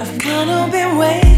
I've kind of been waiting.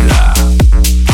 Are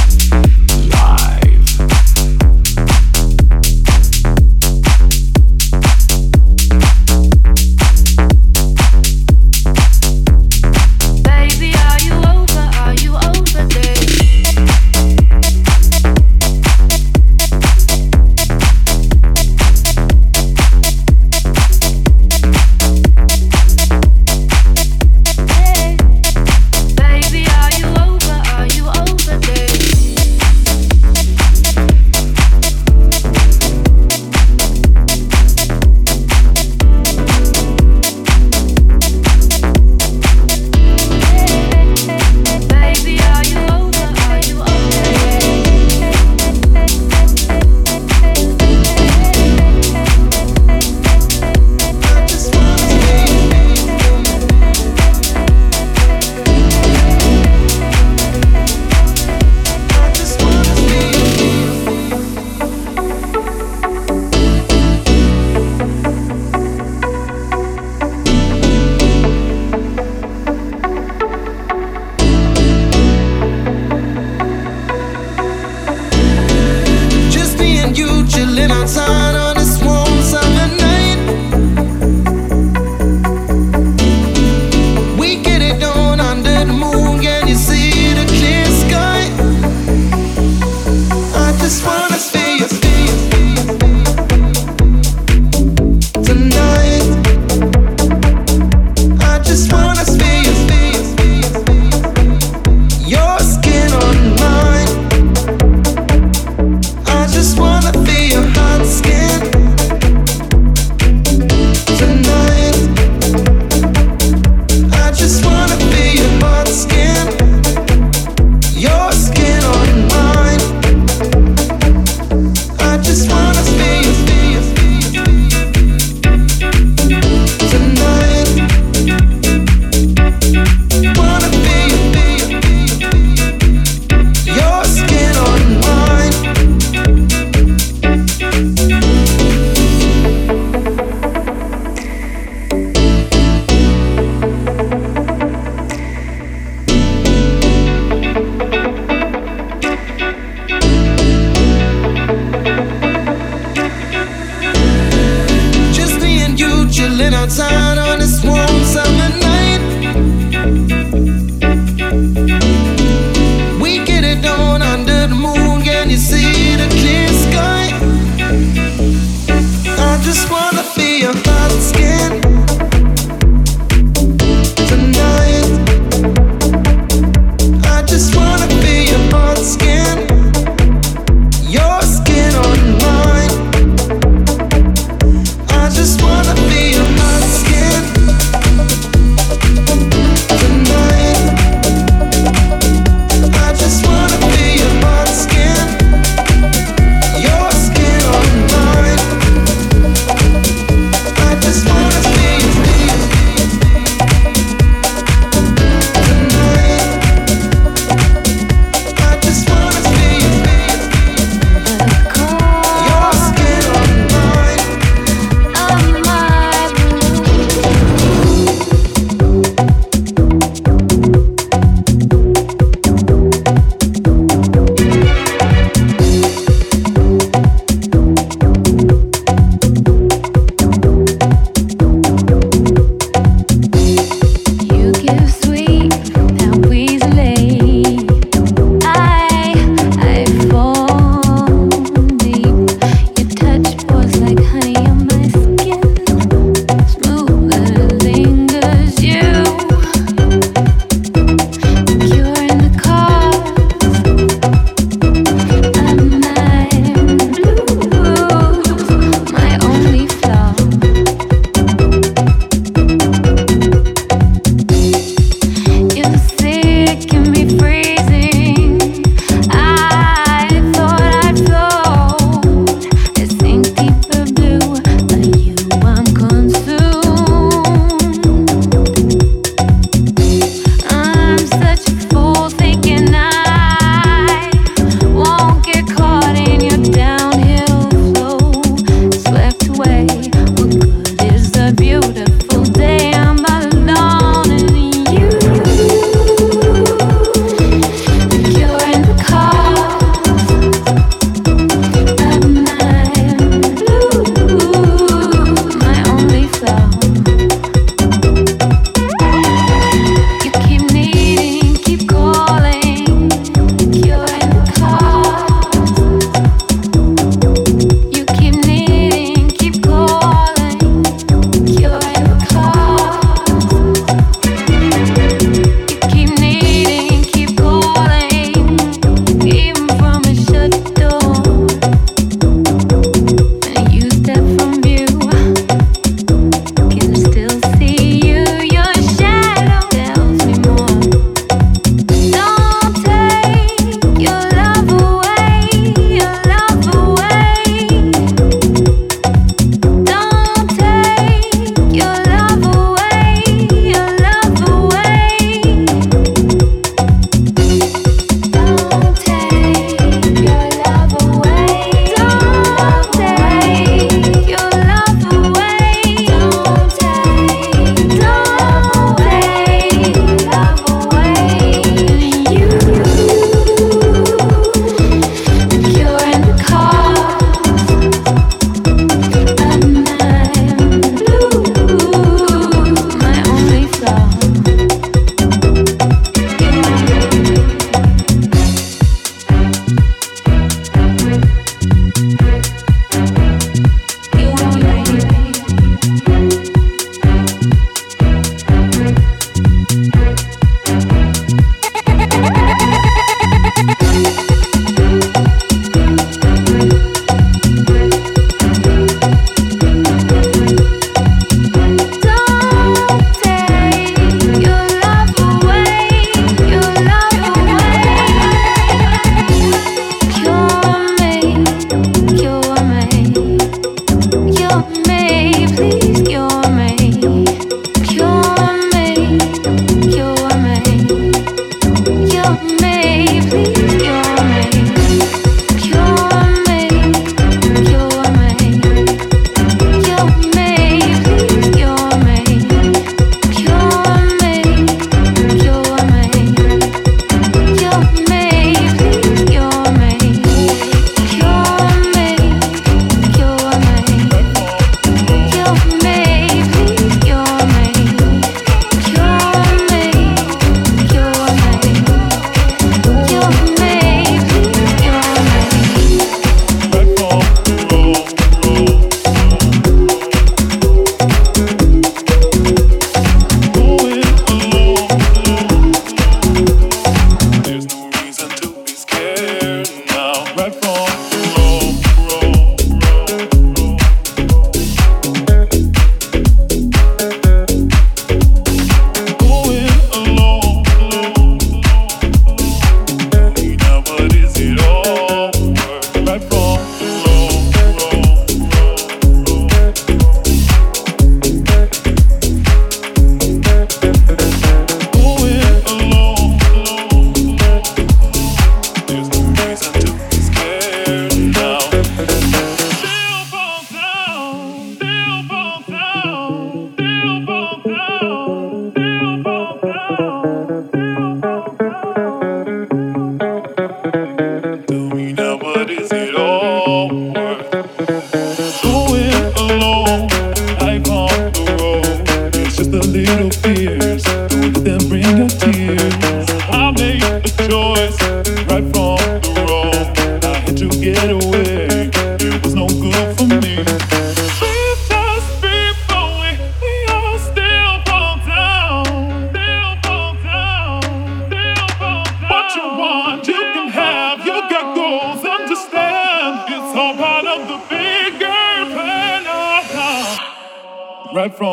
to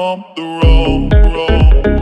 wrong, the wrong, wrong.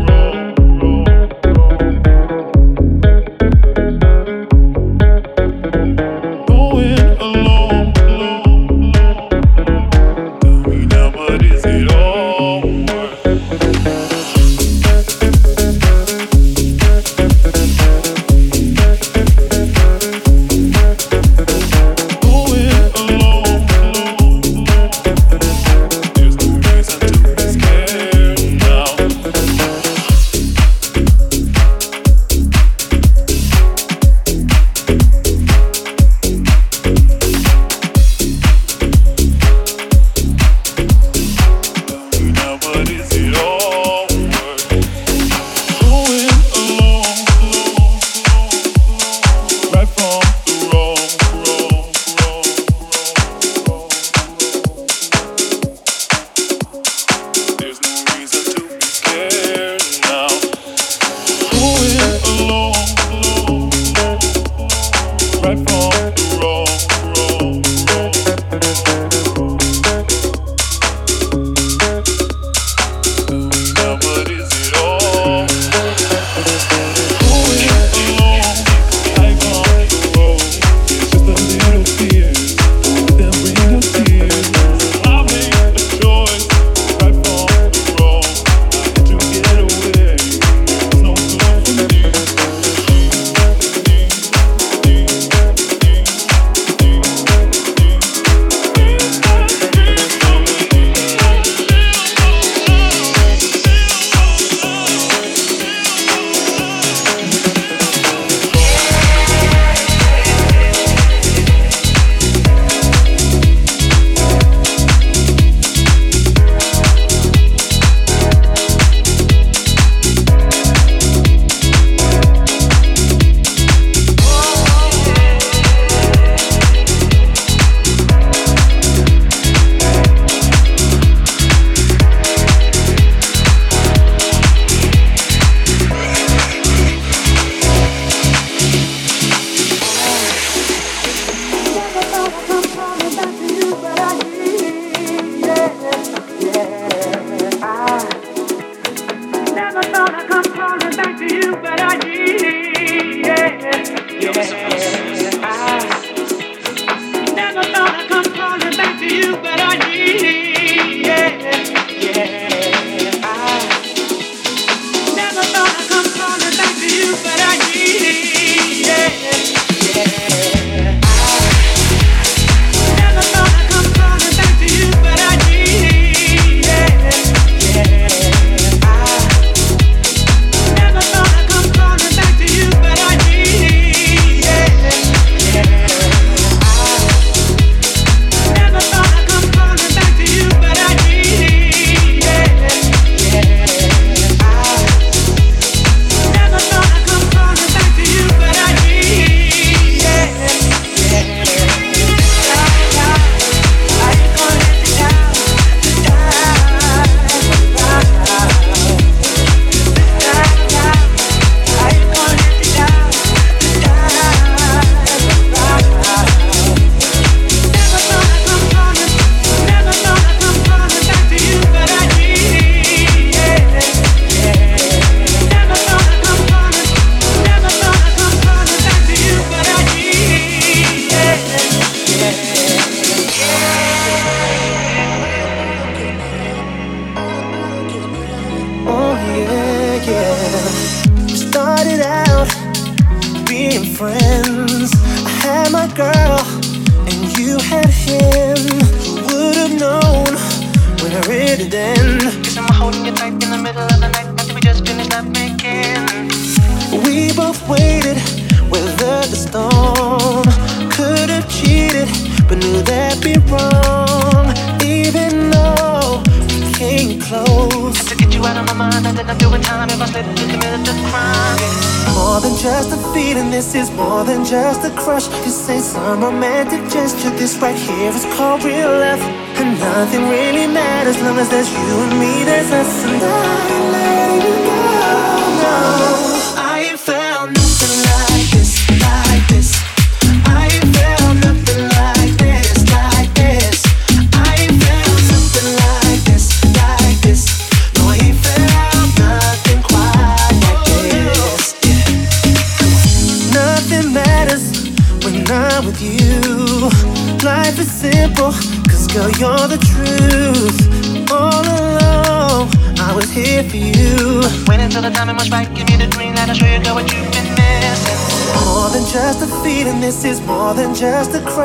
This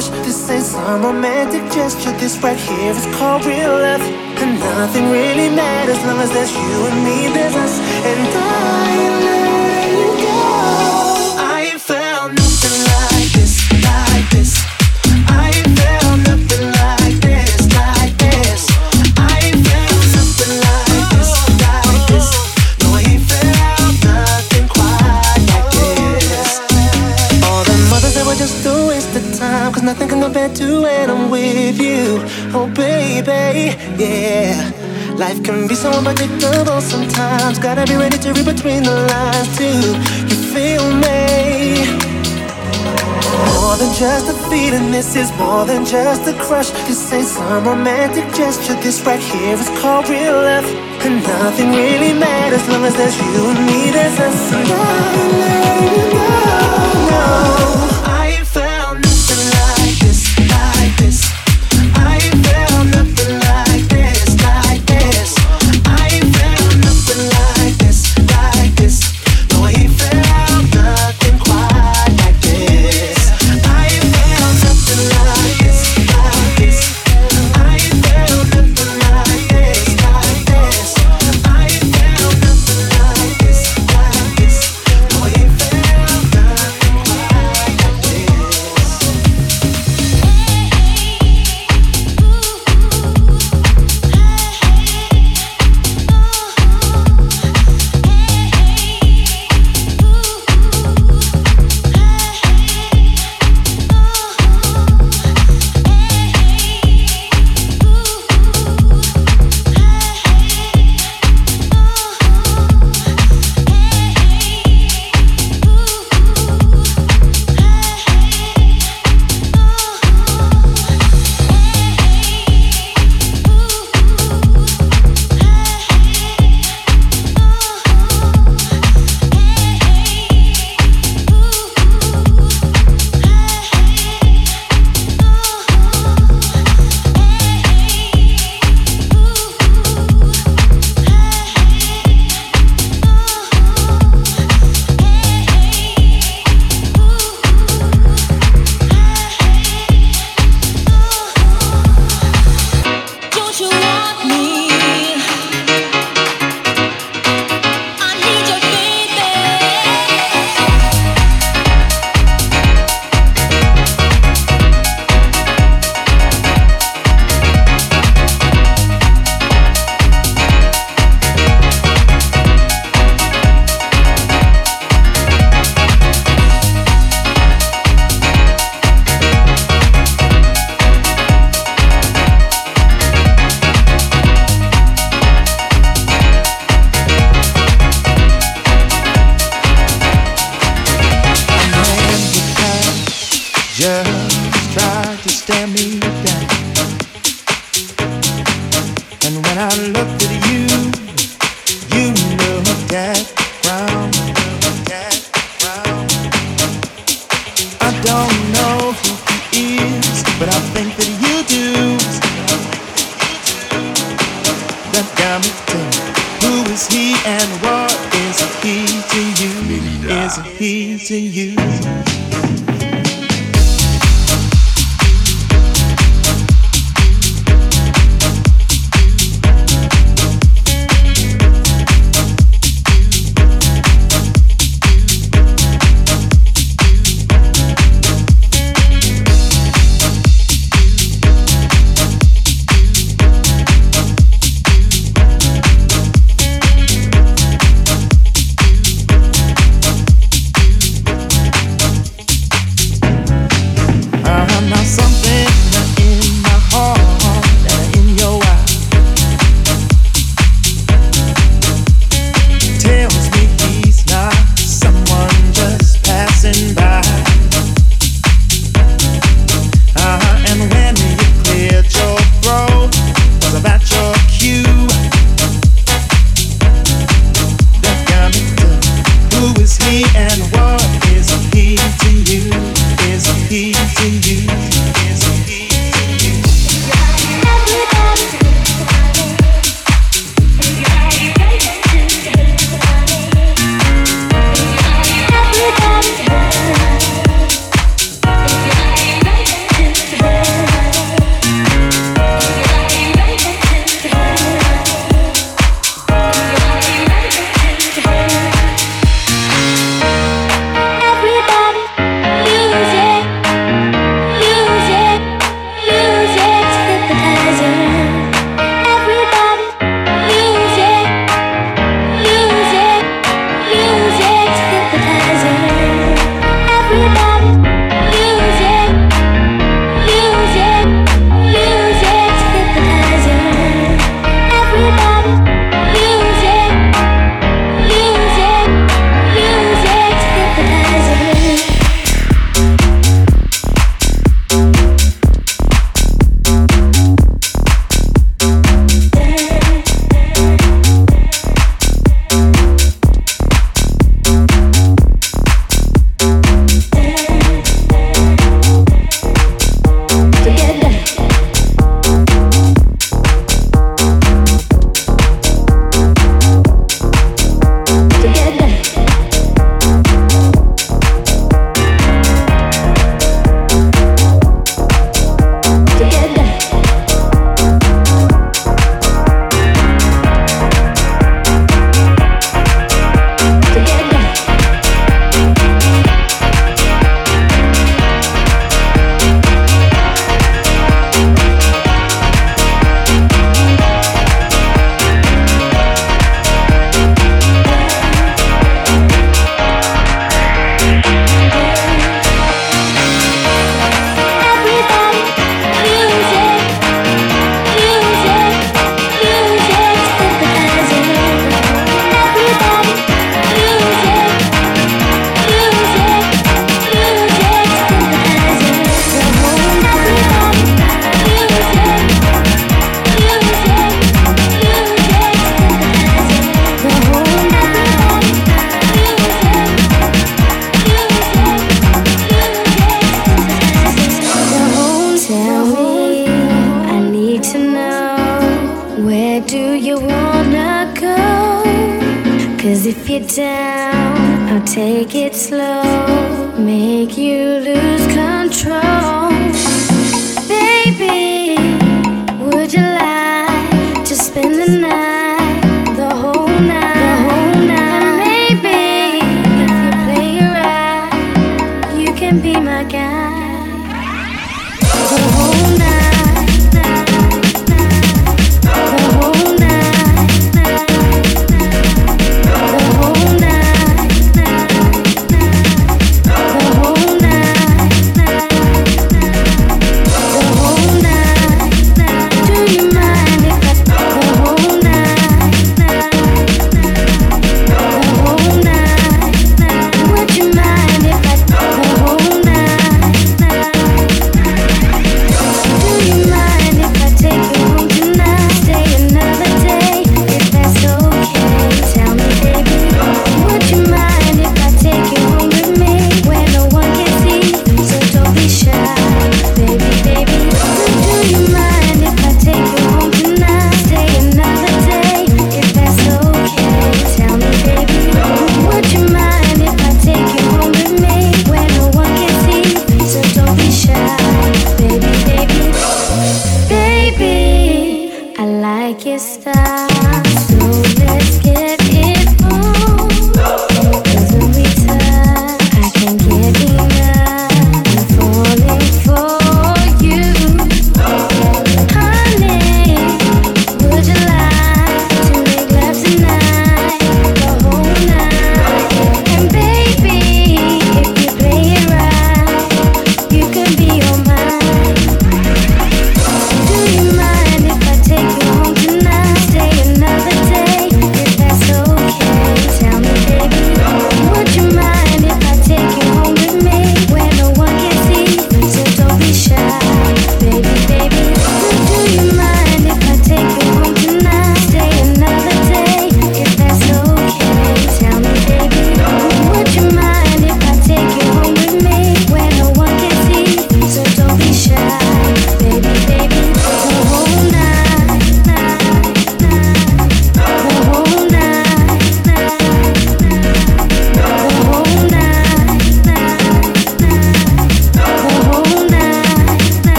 rush. This ain't some romantic gesture. This right here is called real love. And nothing really matters as long as there's you and me, there's us. And I Oh, baby, yeah. Life can be so unpredictable sometimes. Gotta be ready to read between the lines, too. You feel me? More than just a feeling, this is more than just a crush. This ain't some romantic gesture. This right here is called real love. And nothing really matters long as there's you and me, there's us. So let go. No,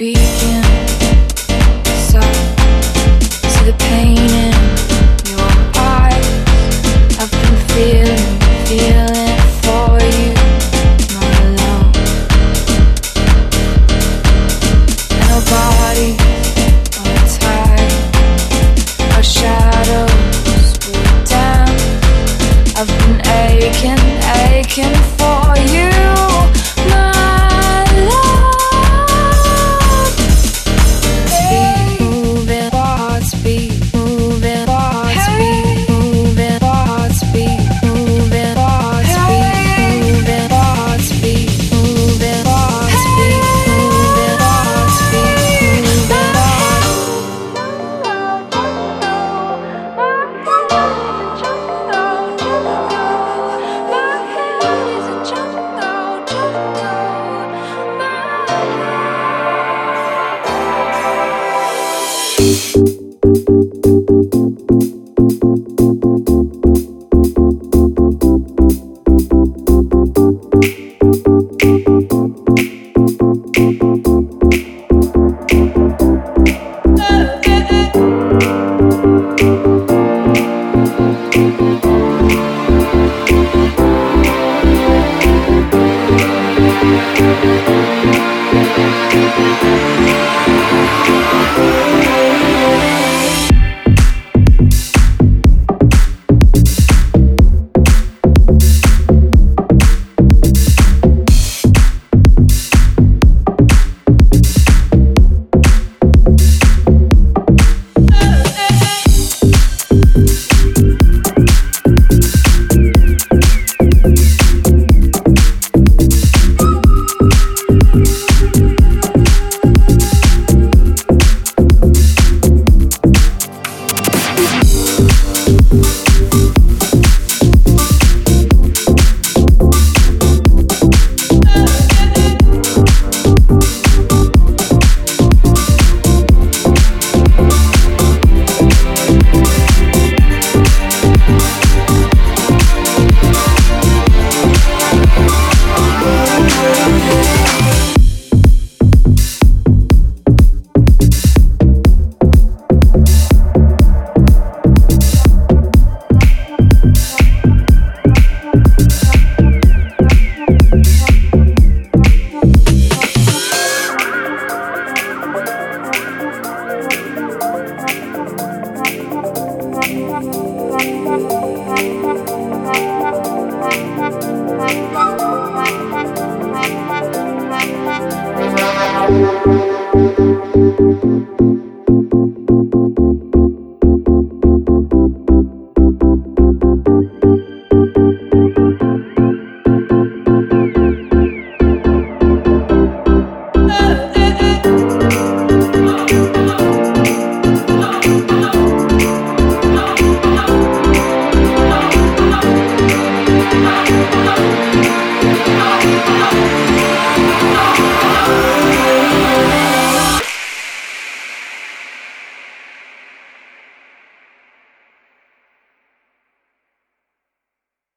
begin